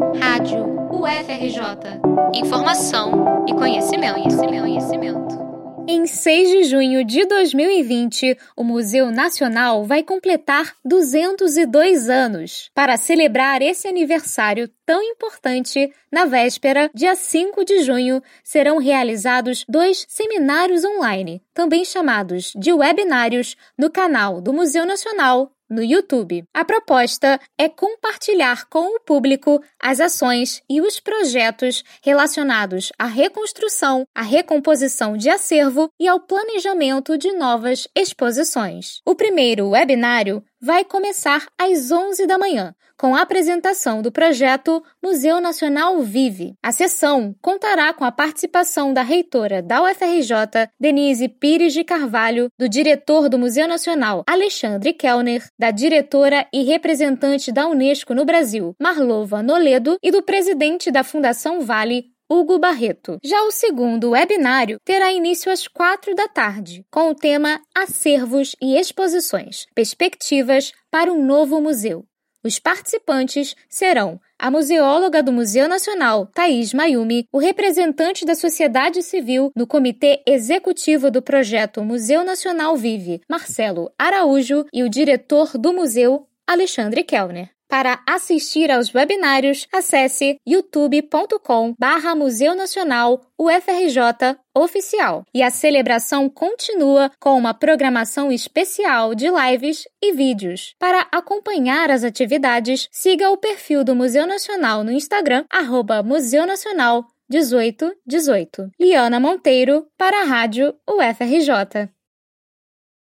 Rádio UFRJ. Informação e conhecimento, conhecimento, conhecimento. Em 6 de junho de 2020, o Museu Nacional vai completar 202 anos. Para celebrar esse aniversário tão importante, na véspera, dia 5 de junho, serão realizados dois seminários online, também chamados de webinários, no canal do Museu Nacional no YouTube. A proposta é compartilhar com o público as ações e os projetos relacionados à reconstrução, à recomposição de acervo e ao planejamento de novas exposições. O primeiro webinário vai começar às 11 da manhã, com a apresentação do projeto Museu Nacional Vive. A sessão contará com a participação da reitora da UFRJ, Denise Pires de Carvalho, do diretor do Museu Nacional, Alexandre Kellner, da diretora e representante da Unesco no Brasil, Marlova Noledo, e do presidente da Fundação Vale, Hugo Barreto. Já o segundo webinário terá início às quatro da tarde, com o tema Acervos e Exposições Perspectivas para um Novo Museu. Os participantes serão a museóloga do Museu Nacional, Thaís Mayumi, o representante da sociedade civil no Comitê Executivo do projeto Museu Nacional Vive, Marcelo Araújo, e o diretor do museu, Alexandre Kellner. Para assistir aos webinários, acesse youtube.com Museu Nacional UFRJ Oficial. E a celebração continua com uma programação especial de lives e vídeos. Para acompanhar as atividades, siga o perfil do Museu Nacional no Instagram, arroba Museu Nacional 1818. Liana Monteiro, para a Rádio UFRJ.